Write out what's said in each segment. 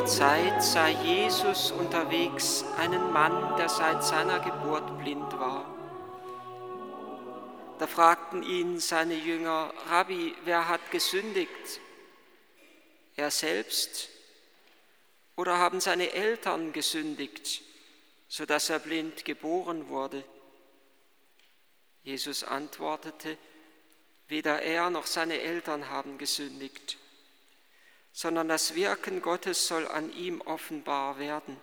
Jener Zeit sah Jesus unterwegs einen Mann, der seit seiner Geburt blind war. Da fragten ihn seine Jünger, Rabbi, wer hat gesündigt? Er selbst oder haben seine Eltern gesündigt, sodass er blind geboren wurde? Jesus antwortete, weder er noch seine Eltern haben gesündigt, sondern das Wirken Gottes soll an ihm offenbar werden.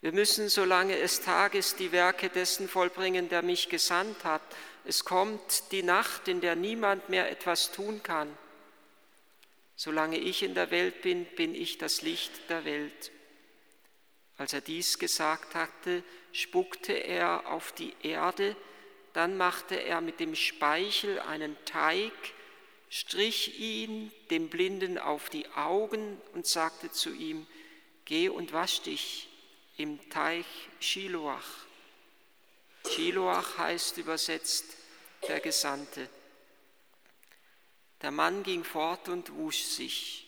Wir müssen, solange es Tag ist, die Werke dessen vollbringen, der mich gesandt hat. Es kommt die Nacht, in der niemand mehr etwas tun kann. Solange ich in der Welt bin, bin ich das Licht der Welt. Als er dies gesagt hatte, spuckte er auf die Erde, dann machte er mit dem Speichel einen Teig, strich ihn dem Blinden auf die Augen und sagte zu ihm, Geh und wasch dich im Teich Shiloach. Shiloach heißt übersetzt der Gesandte. Der Mann ging fort und wusch sich,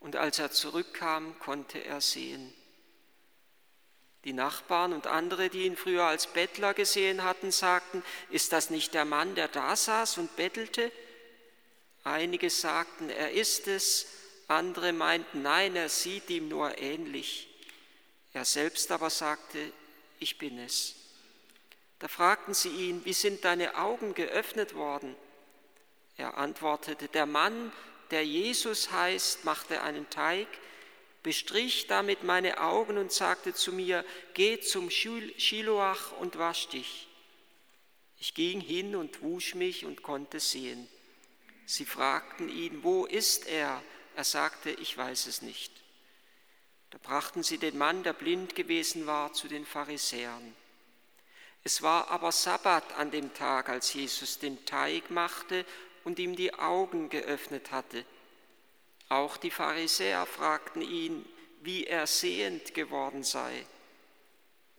und als er zurückkam, konnte er sehen. Die Nachbarn und andere, die ihn früher als Bettler gesehen hatten, sagten, ist das nicht der Mann, der da saß und bettelte? Einige sagten, er ist es, andere meinten, nein, er sieht ihm nur ähnlich. Er selbst aber sagte, ich bin es. Da fragten sie ihn, wie sind deine Augen geöffnet worden? Er antwortete, der Mann, der Jesus heißt, machte einen Teig, bestrich damit meine Augen und sagte zu mir, geh zum Shiloach und wasch dich. Ich ging hin und wusch mich und konnte sehen. Sie fragten ihn, wo ist er? Er sagte, ich weiß es nicht. Da brachten sie den Mann, der blind gewesen war, zu den Pharisäern. Es war aber Sabbat an dem Tag, als Jesus den Teig machte und ihm die Augen geöffnet hatte. Auch die Pharisäer fragten ihn, wie er sehend geworden sei.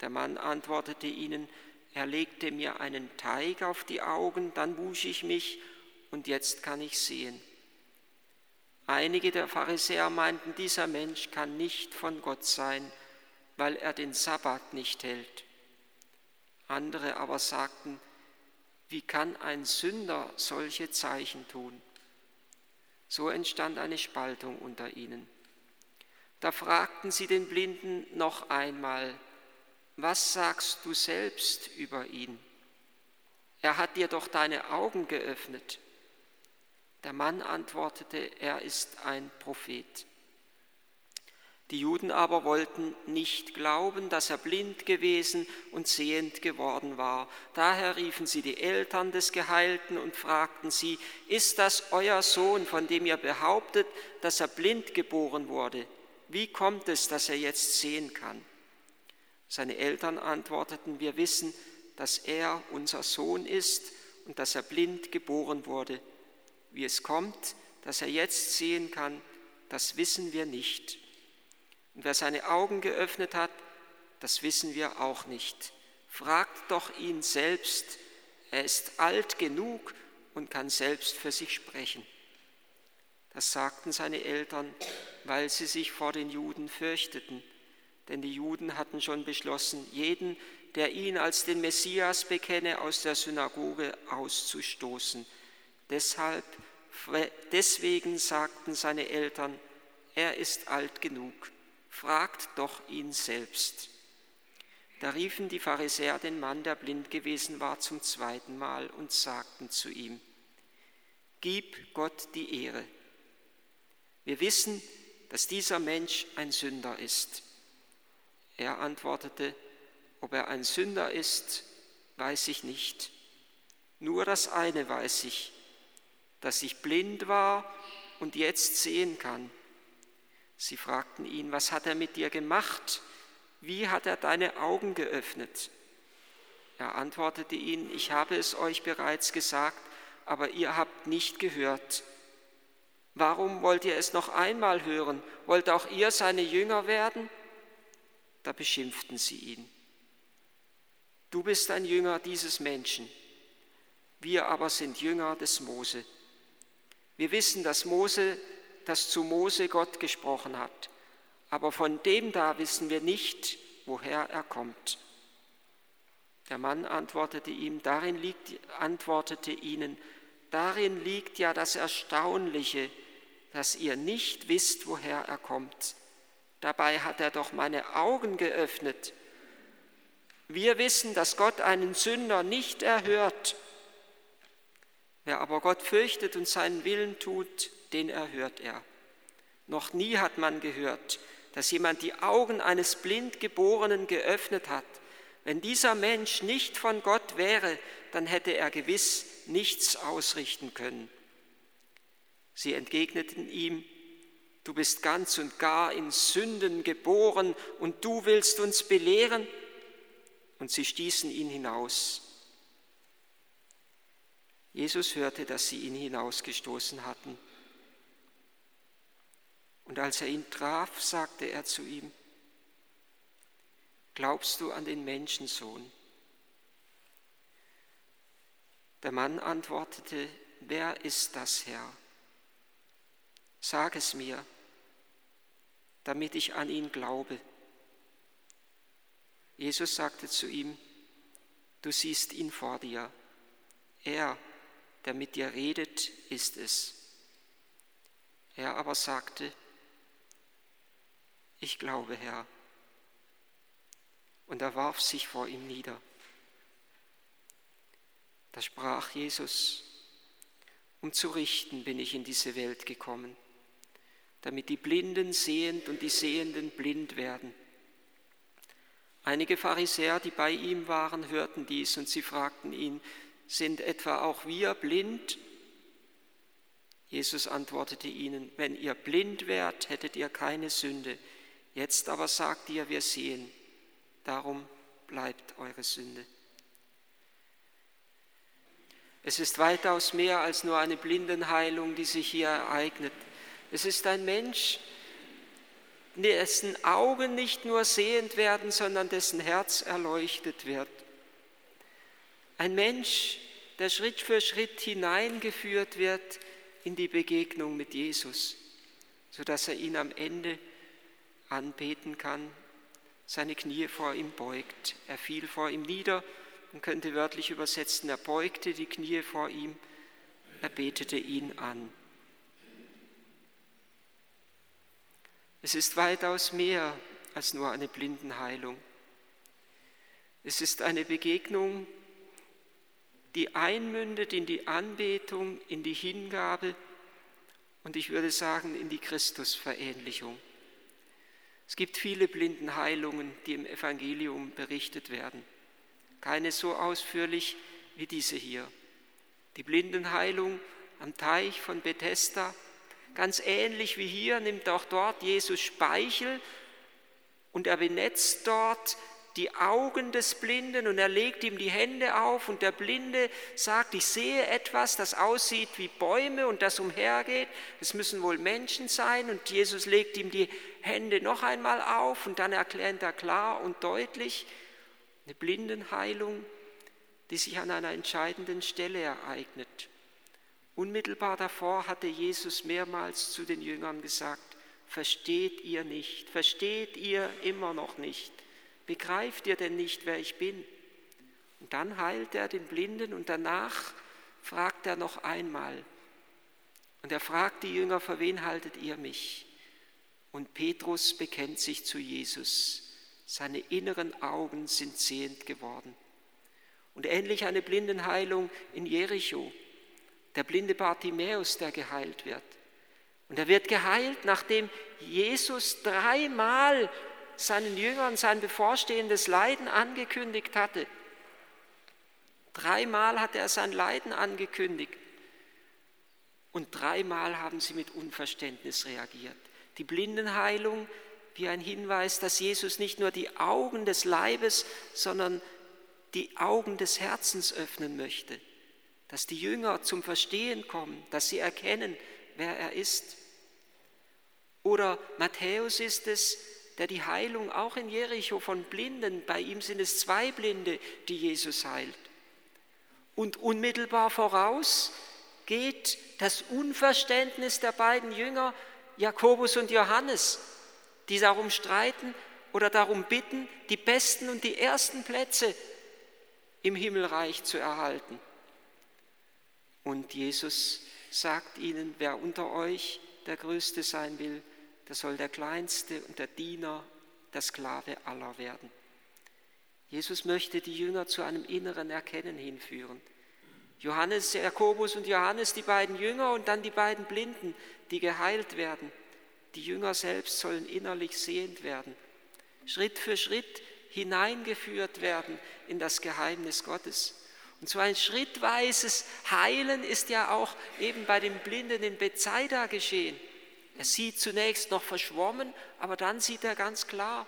Der Mann antwortete ihnen, er legte mir einen Teig auf die Augen, dann wusch ich mich und jetzt kann ich sehen. Einige der Pharisäer meinten, dieser Mensch kann nicht von Gott sein, weil er den Sabbat nicht hält. Andere aber sagten, wie kann ein Sünder solche Zeichen tun? So entstand eine Spaltung unter ihnen. Da fragten sie den Blinden noch einmal, was sagst du selbst über ihn? Er hat dir doch deine Augen geöffnet. Der Mann antwortete, er ist ein Prophet. Die Juden aber wollten nicht glauben, dass er blind gewesen und sehend geworden war. Daher riefen sie die Eltern des Geheilten und fragten sie, ist das euer Sohn, von dem ihr behauptet, dass er blind geboren wurde? Wie kommt es, dass er jetzt sehen kann? Seine Eltern antworteten, wir wissen, dass er unser Sohn ist und dass er blind geboren wurde. Wie es kommt, dass er jetzt sehen kann, das wissen wir nicht. Und wer seine Augen geöffnet hat, das wissen wir auch nicht. Fragt doch ihn selbst, er ist alt genug und kann selbst für sich sprechen. Das sagten seine Eltern, weil sie sich vor den Juden fürchteten, denn die Juden hatten schon beschlossen, jeden, der ihn als den Messias bekenne, aus der Synagoge auszustoßen. Deshalb, deswegen sagten seine Eltern, er ist alt genug, fragt doch ihn selbst. Da riefen die Pharisäer den Mann, der blind gewesen war, zum zweiten Mal und sagten zu ihm, Gib Gott die Ehre. Wir wissen, dass dieser Mensch ein Sünder ist. Er antwortete, ob er ein Sünder ist, weiß ich nicht. Nur das eine weiß ich, dass ich blind war und jetzt sehen kann. Sie fragten ihn, was hat er mit dir gemacht? Wie hat er deine Augen geöffnet? Er antwortete ihnen, ich habe es euch bereits gesagt, aber ihr habt nicht gehört. Warum wollt ihr es noch einmal hören? Wollt auch ihr seine Jünger werden? Da beschimpften sie ihn. Du bist ein Jünger dieses Menschen, wir aber sind Jünger des Mose. Wir wissen, dass Mose das zu Mose Gott gesprochen hat. Aber von dem da wissen wir nicht, woher er kommt. Der Mann antwortete ihm, darin liegt, antwortete ihnen, darin liegt ja das Erstaunliche, dass ihr nicht wisst, woher er kommt. Dabei hat er doch meine Augen geöffnet. Wir wissen, dass Gott einen Sünder nicht erhört. Wer aber Gott fürchtet und seinen Willen tut, den erhört er. Noch nie hat man gehört, dass jemand die Augen eines Blindgeborenen geöffnet hat. Wenn dieser Mensch nicht von Gott wäre, dann hätte er gewiss nichts ausrichten können. Sie entgegneten ihm, du bist ganz und gar in Sünden geboren und du willst uns belehren? Und sie stießen ihn hinaus. Jesus hörte, dass sie ihn hinausgestoßen hatten. Und als er ihn traf, sagte er zu ihm, Glaubst du an den Menschensohn? Der Mann antwortete, Wer ist das, Herr? Sag es mir, damit ich an ihn glaube. Jesus sagte zu ihm, Du siehst ihn vor dir. Er, der mit dir redet, ist es. Er aber sagte, Ich glaube, Herr. Und er warf sich vor ihm nieder. Da sprach Jesus, um zu richten bin ich in diese Welt gekommen, damit die Blinden sehend und die Sehenden blind werden. Einige Pharisäer, die bei ihm waren, hörten dies und sie fragten ihn, sind etwa auch wir blind? Jesus antwortete ihnen, wenn ihr blind wärt, hättet ihr keine Sünde. Jetzt aber sagt ihr, wir sehen. Darum bleibt eure Sünde. Es ist weitaus mehr als nur eine Blindenheilung, die sich hier ereignet. Es ist ein Mensch, dessen Augen nicht nur sehend werden, sondern dessen Herz erleuchtet wird. Ein Mensch, der Schritt für Schritt hineingeführt wird in die Begegnung mit Jesus, sodass er ihn am Ende anbeten kann, seine Knie vor ihm beugt. Er fiel vor ihm nieder man könnte wörtlich übersetzen, er beugte die Knie vor ihm, er betete ihn an. Es ist weitaus mehr als nur eine Blindenheilung. Es ist eine Begegnung, die einmündet in die Anbetung, in die Hingabe und ich würde sagen in die Christusverähnlichung. Es gibt viele Blindenheilungen, die im Evangelium berichtet werden keine so ausführlich wie diese hier. Die Blindenheilung am Teich von Bethesda, ganz ähnlich wie hier, nimmt auch dort Jesus Speichel und er benetzt dort die Augen des Blinden und er legt ihm die Hände auf und der Blinde sagt, ich sehe etwas, das aussieht wie Bäume und das umhergeht. Es müssen wohl Menschen sein und Jesus legt ihm die Hände noch einmal auf und dann erklärt er klar und deutlich, eine Blindenheilung, die sich an einer entscheidenden Stelle ereignet. Unmittelbar davor hatte Jesus mehrmals zu den Jüngern gesagt, versteht ihr nicht, versteht ihr immer noch nicht, begreift ihr denn nicht, wer ich bin? Und dann heilt er den Blinden und danach fragt er noch einmal. Und er fragt die Jünger, für wen haltet ihr mich? Und Petrus bekennt sich zu Jesus. Seine inneren Augen sind sehend geworden. Und ähnlich eine Blindenheilung in Jericho. Der blinde Bartimäus, der geheilt wird. Und er wird geheilt, nachdem Jesus dreimal seinen Jüngern sein bevorstehendes Leiden angekündigt hatte. Dreimal hat er sein Leiden angekündigt. Und dreimal haben sie mit Unverständnis reagiert. Die Blindenheilung wie ein Hinweis, dass Jesus nicht nur die Augen des Leibes, sondern die Augen des Herzens öffnen möchte, dass die Jünger zum Verstehen kommen, dass sie erkennen, wer er ist. Oder Matthäus ist es, der die Heilung auch in Jericho von Blinden, bei ihm sind es zwei Blinde, die Jesus heilt. Und unmittelbar voraus geht das Unverständnis der beiden Jünger Jakobus und Johannes, die darum streiten oder darum bitten, die besten und die ersten Plätze im Himmelreich zu erhalten. Und Jesus sagt ihnen, wer unter euch der Größte sein will, der soll der Kleinste und der Diener, der Sklave aller werden. Jesus möchte die Jünger zu einem inneren Erkennen hinführen. Johannes, Jakobus und Johannes, die beiden Jünger und dann die beiden Blinden, die geheilt werden. Die Jünger selbst sollen innerlich sehend werden, Schritt für Schritt hineingeführt werden in das Geheimnis Gottes. Und so ein schrittweises Heilen ist ja auch eben bei dem Blinden in Bethsaida geschehen. Er sieht zunächst noch verschwommen, aber dann sieht er ganz klar.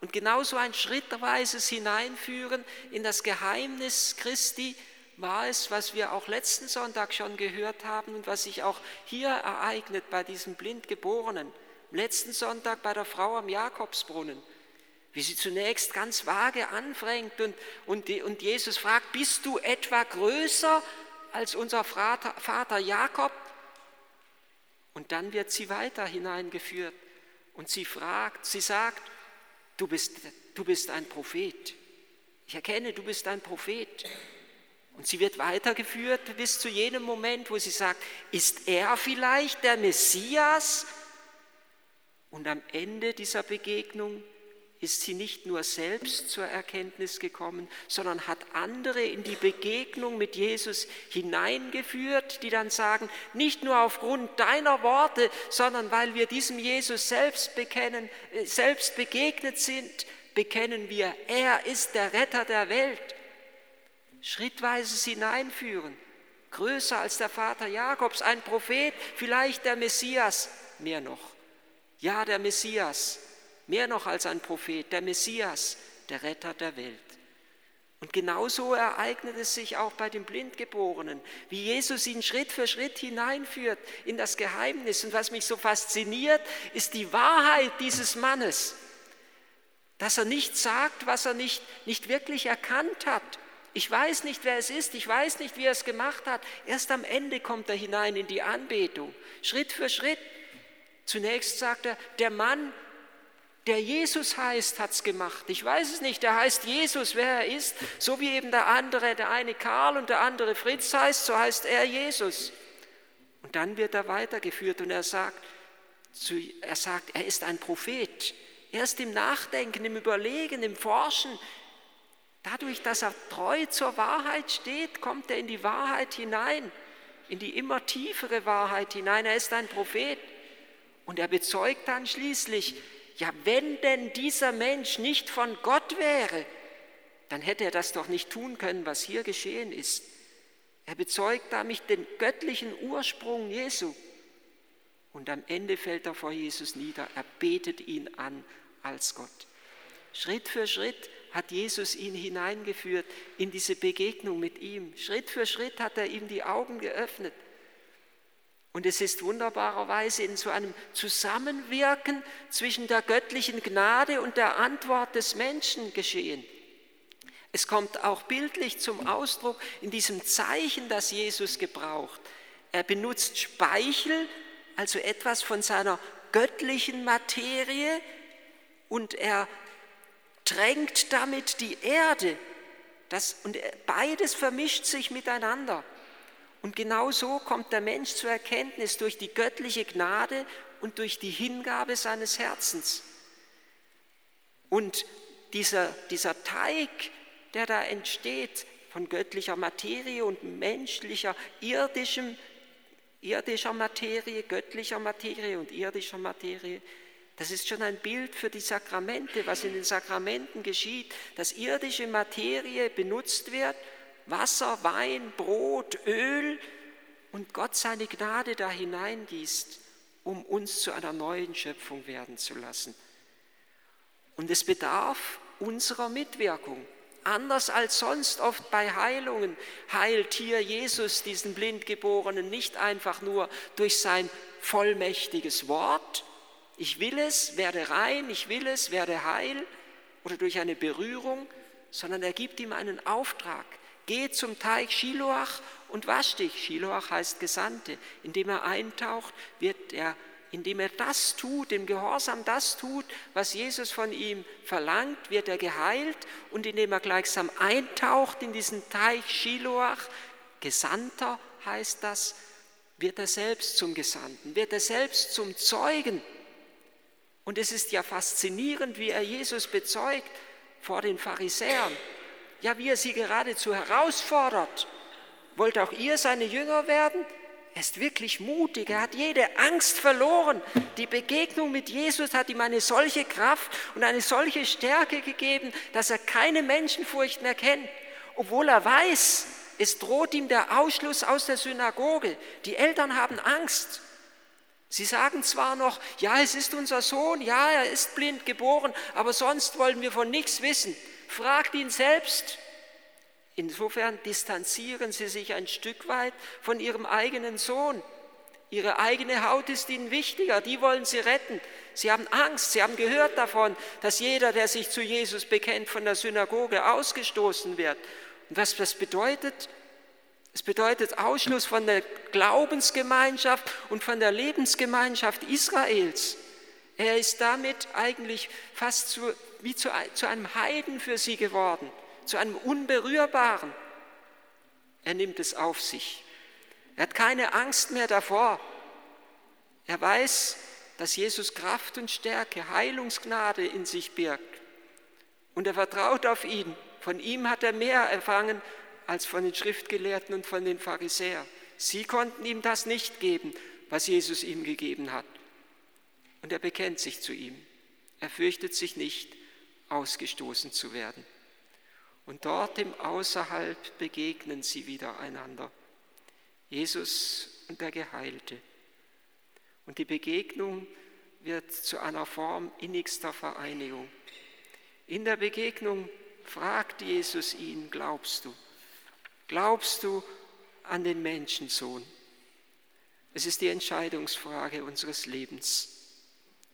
Und genauso ein schrittweises Hineinführen in das Geheimnis Christi war es, was wir auch letzten Sonntag schon gehört haben und was sich auch hier ereignet bei diesem Blindgeborenen. Letzten Sonntag bei der Frau am Jakobsbrunnen, wie sie zunächst ganz vage anfängt und, und, und Jesus fragt, bist du etwa größer als unser Vater, Vater Jakob? Und dann wird sie weiter hineingeführt und sie fragt, sie sagt, du bist, du bist ein Prophet. Ich erkenne, du bist ein Prophet. Und sie wird weitergeführt bis zu jenem Moment, wo sie sagt, ist er vielleicht der Messias? Und am Ende dieser Begegnung ist sie nicht nur selbst zur Erkenntnis gekommen, sondern hat andere in die Begegnung mit Jesus hineingeführt, die dann sagen, nicht nur aufgrund deiner Worte, sondern weil wir diesem Jesus selbst bekennen, äh, selbst begegnet sind, bekennen wir, er ist der Retter der Welt. Schrittweises Hineinführen, größer als der Vater Jakobs, ein Prophet, vielleicht der Messias, mehr noch. Ja, der Messias, mehr noch als ein Prophet, der Messias, der Retter der Welt. Und genauso ereignet es sich auch bei den Blindgeborenen, wie Jesus ihn Schritt für Schritt hineinführt in das Geheimnis. Und was mich so fasziniert, ist die Wahrheit dieses Mannes, dass er nicht sagt, was er nicht, nicht wirklich erkannt hat, ich weiß nicht, wer es ist, ich weiß nicht, wie er es gemacht hat. Erst am Ende kommt er hinein in die Anbetung, Schritt für Schritt. Zunächst sagt er, der Mann, der Jesus heißt, hat es gemacht. Ich weiß es nicht, der heißt Jesus, wer er ist. So wie eben der andere, der eine Karl und der andere Fritz heißt, so heißt er Jesus. Und dann wird er weitergeführt und er sagt, er sagt, er ist ein Prophet. Erst im Nachdenken, im Überlegen, im Forschen Dadurch, dass er treu zur Wahrheit steht, kommt er in die Wahrheit hinein, in die immer tiefere Wahrheit hinein. Er ist ein Prophet. Und er bezeugt dann schließlich, ja, wenn denn dieser Mensch nicht von Gott wäre, dann hätte er das doch nicht tun können, was hier geschehen ist. Er bezeugt damit den göttlichen Ursprung Jesu. Und am Ende fällt er vor Jesus nieder, er betet ihn an als Gott. Schritt für Schritt hat Jesus ihn hineingeführt in diese Begegnung mit ihm. Schritt für Schritt hat er ihm die Augen geöffnet. Und es ist wunderbarerweise in so einem Zusammenwirken zwischen der göttlichen Gnade und der Antwort des Menschen geschehen. Es kommt auch bildlich zum Ausdruck in diesem Zeichen, das Jesus gebraucht. Er benutzt Speichel, also etwas von seiner göttlichen Materie, und er tränkt damit die Erde. Das, und beides vermischt sich miteinander. Und genau so kommt der Mensch zur Erkenntnis durch die göttliche Gnade und durch die Hingabe seines Herzens. Und dieser, dieser Teig, der da entsteht von göttlicher Materie und menschlicher, irdischem, irdischer Materie, göttlicher Materie und irdischer Materie, das ist schon ein Bild für die Sakramente, was in den Sakramenten geschieht, dass irdische Materie benutzt wird, Wasser, Wein, Brot, Öl und Gott seine Gnade da hineingießt, um uns zu einer neuen Schöpfung werden zu lassen. Und es bedarf unserer Mitwirkung. Anders als sonst oft bei Heilungen heilt hier Jesus diesen Blindgeborenen nicht einfach nur durch sein vollmächtiges Wort, ich will es, werde rein, ich will es, werde heil oder durch eine Berührung, sondern er gibt ihm einen Auftrag. Geh zum Teich Shiloach und wasch dich. Shiloach heißt Gesandte. Indem er eintaucht, wird er indem er das tut, im Gehorsam das tut, was Jesus von ihm verlangt, wird er geheilt und indem er gleichsam eintaucht in diesen Teich Shiloach, Gesandter heißt das, wird er selbst zum Gesandten, wird er selbst zum Zeugen. Und es ist ja faszinierend, wie er Jesus bezeugt vor den Pharisäern. Ja, wie er sie geradezu herausfordert. Wollt auch ihr seine Jünger werden? Er ist wirklich mutig, er hat jede Angst verloren. Die Begegnung mit Jesus hat ihm eine solche Kraft und eine solche Stärke gegeben, dass er keine Menschenfurcht mehr kennt, obwohl er weiß, es droht ihm der Ausschluss aus der Synagoge. Die Eltern haben Angst. Sie sagen zwar noch, ja, es ist unser Sohn, ja, er ist blind geboren, aber sonst wollen wir von nichts wissen. Fragt ihn selbst. Insofern distanzieren sie sich ein Stück weit von ihrem eigenen Sohn. Ihre eigene Haut ist ihnen wichtiger, die wollen sie retten. Sie haben Angst, sie haben gehört davon, dass jeder, der sich zu Jesus bekennt, von der Synagoge ausgestoßen wird. Und was das bedeutet? Es bedeutet Ausschluss von der Glaubensgemeinschaft und von der Lebensgemeinschaft Israels. Er ist damit eigentlich fast zu, wie zu, zu einem Heiden für sie geworden, zu einem Unberührbaren. Er nimmt es auf sich. Er hat keine Angst mehr davor. Er weiß, dass Jesus Kraft und Stärke, Heilungsgnade in sich birgt. Und er vertraut auf ihn. Von ihm hat er mehr empfangen als von den Schriftgelehrten und von den Pharisäern. Sie konnten ihm das nicht geben, was Jesus ihm gegeben hat. Und er bekennt sich zu ihm. Er fürchtet sich nicht, ausgestoßen zu werden. Und dort im Außerhalb begegnen sie wieder einander. Jesus und der Geheilte. Und die Begegnung wird zu einer Form innigster Vereinigung. In der Begegnung fragt Jesus ihn, glaubst du? Glaubst du an den Menschensohn? Es ist die Entscheidungsfrage unseres Lebens,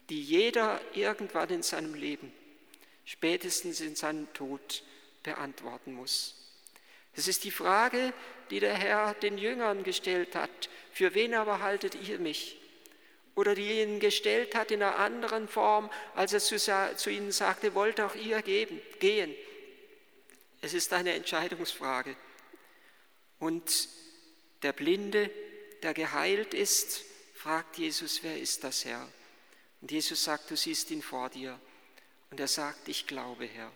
die jeder irgendwann in seinem Leben, spätestens in seinem Tod, beantworten muss. Es ist die Frage, die der Herr den Jüngern gestellt hat. Für wen aber haltet ihr mich? Oder die ihnen gestellt hat in einer anderen Form, als er zu, zu ihnen sagte, wollt auch ihr geben, gehen. Es ist eine Entscheidungsfrage. Und der Blinde, der geheilt ist, fragt Jesus, wer ist das Herr? Und Jesus sagt, du siehst ihn vor dir. Und er sagt, ich glaube, Herr.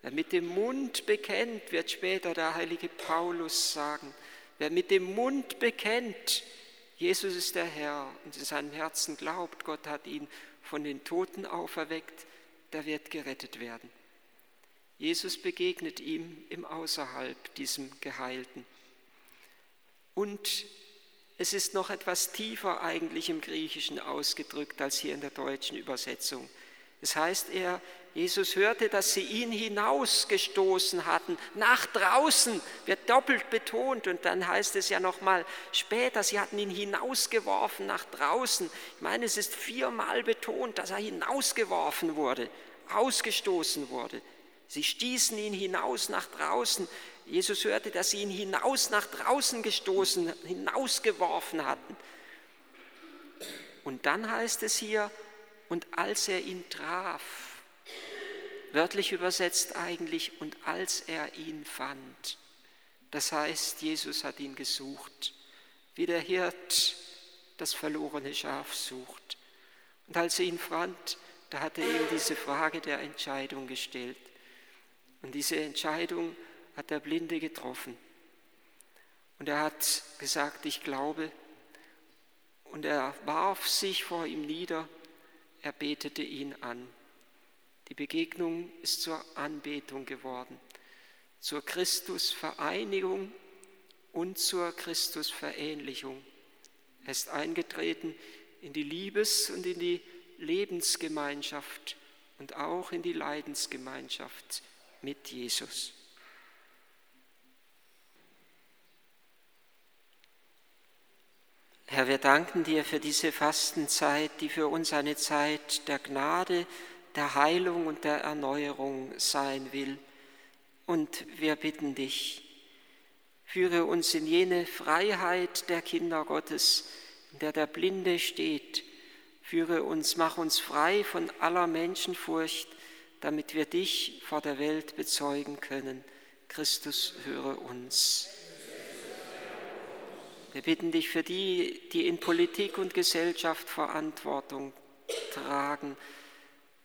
Wer mit dem Mund bekennt, wird später der heilige Paulus sagen, wer mit dem Mund bekennt, Jesus ist der Herr und in seinem Herzen glaubt, Gott hat ihn von den Toten auferweckt, der wird gerettet werden. Jesus begegnet ihm im Außerhalb, diesem Geheilten. Und es ist noch etwas tiefer eigentlich im Griechischen ausgedrückt als hier in der deutschen Übersetzung. Es heißt er, Jesus hörte, dass sie ihn hinausgestoßen hatten, nach draußen, wird doppelt betont und dann heißt es ja nochmal später, sie hatten ihn hinausgeworfen nach draußen. Ich meine, es ist viermal betont, dass er hinausgeworfen wurde, ausgestoßen wurde. Sie stießen ihn hinaus nach draußen. Jesus hörte, dass sie ihn hinaus nach draußen gestoßen, hinausgeworfen hatten. Und dann heißt es hier, und als er ihn traf, wörtlich übersetzt eigentlich, und als er ihn fand. Das heißt, Jesus hat ihn gesucht, wie der Hirt das verlorene Schaf sucht. Und als er ihn fand, da hat er ihm diese Frage der Entscheidung gestellt. Und diese Entscheidung hat der Blinde getroffen. Und er hat gesagt, ich glaube. Und er warf sich vor ihm nieder, er betete ihn an. Die Begegnung ist zur Anbetung geworden, zur Christusvereinigung und zur Christusverähnlichung. Er ist eingetreten in die Liebes- und in die Lebensgemeinschaft und auch in die Leidensgemeinschaft mit Jesus. Herr, wir danken dir für diese Fastenzeit, die für uns eine Zeit der Gnade, der Heilung und der Erneuerung sein will. Und wir bitten dich, führe uns in jene Freiheit der Kinder Gottes, in der der Blinde steht. Führe uns, mach uns frei von aller Menschenfurcht, damit wir dich vor der Welt bezeugen können. Christus, höre uns. Wir bitten dich für die, die in Politik und Gesellschaft Verantwortung tragen.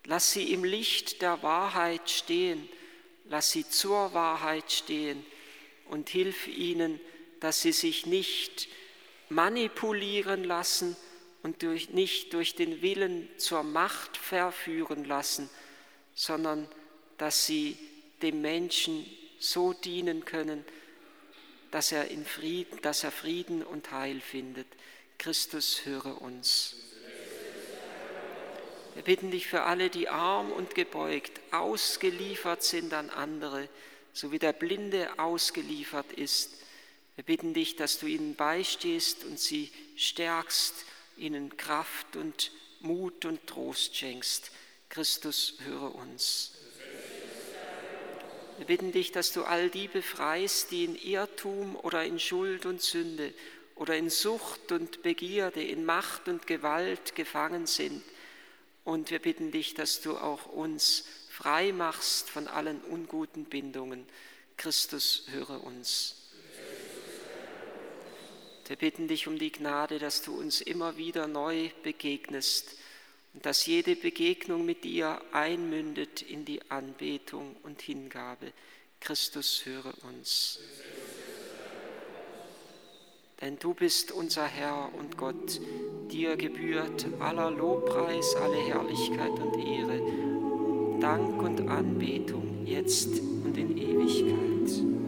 Lass sie im Licht der Wahrheit stehen, lass sie zur Wahrheit stehen und hilf ihnen, dass sie sich nicht manipulieren lassen und durch, nicht durch den Willen zur Macht verführen lassen, sondern dass sie dem Menschen so dienen können, dass er, in Frieden, dass er Frieden und Heil findet. Christus, höre uns. Wir bitten dich für alle, die arm und gebeugt, ausgeliefert sind an andere, so wie der Blinde ausgeliefert ist. Wir bitten dich, dass du ihnen beistehst und sie stärkst, ihnen Kraft und Mut und Trost schenkst. Christus, höre uns. Wir bitten dich, dass du all die befreist, die in Irrtum oder in Schuld und Sünde oder in Sucht und Begierde, in Macht und Gewalt gefangen sind. Und wir bitten dich, dass du auch uns frei machst von allen unguten Bindungen. Christus, höre uns. Wir bitten dich um die Gnade, dass du uns immer wieder neu begegnest und dass jede Begegnung mit dir einmündet in die Anbetung und Hingabe. Christus, höre uns. Denn du bist unser Herr und Gott, dir gebührt aller Lobpreis, alle Herrlichkeit und Ehre, Dank und Anbetung, jetzt und in Ewigkeit.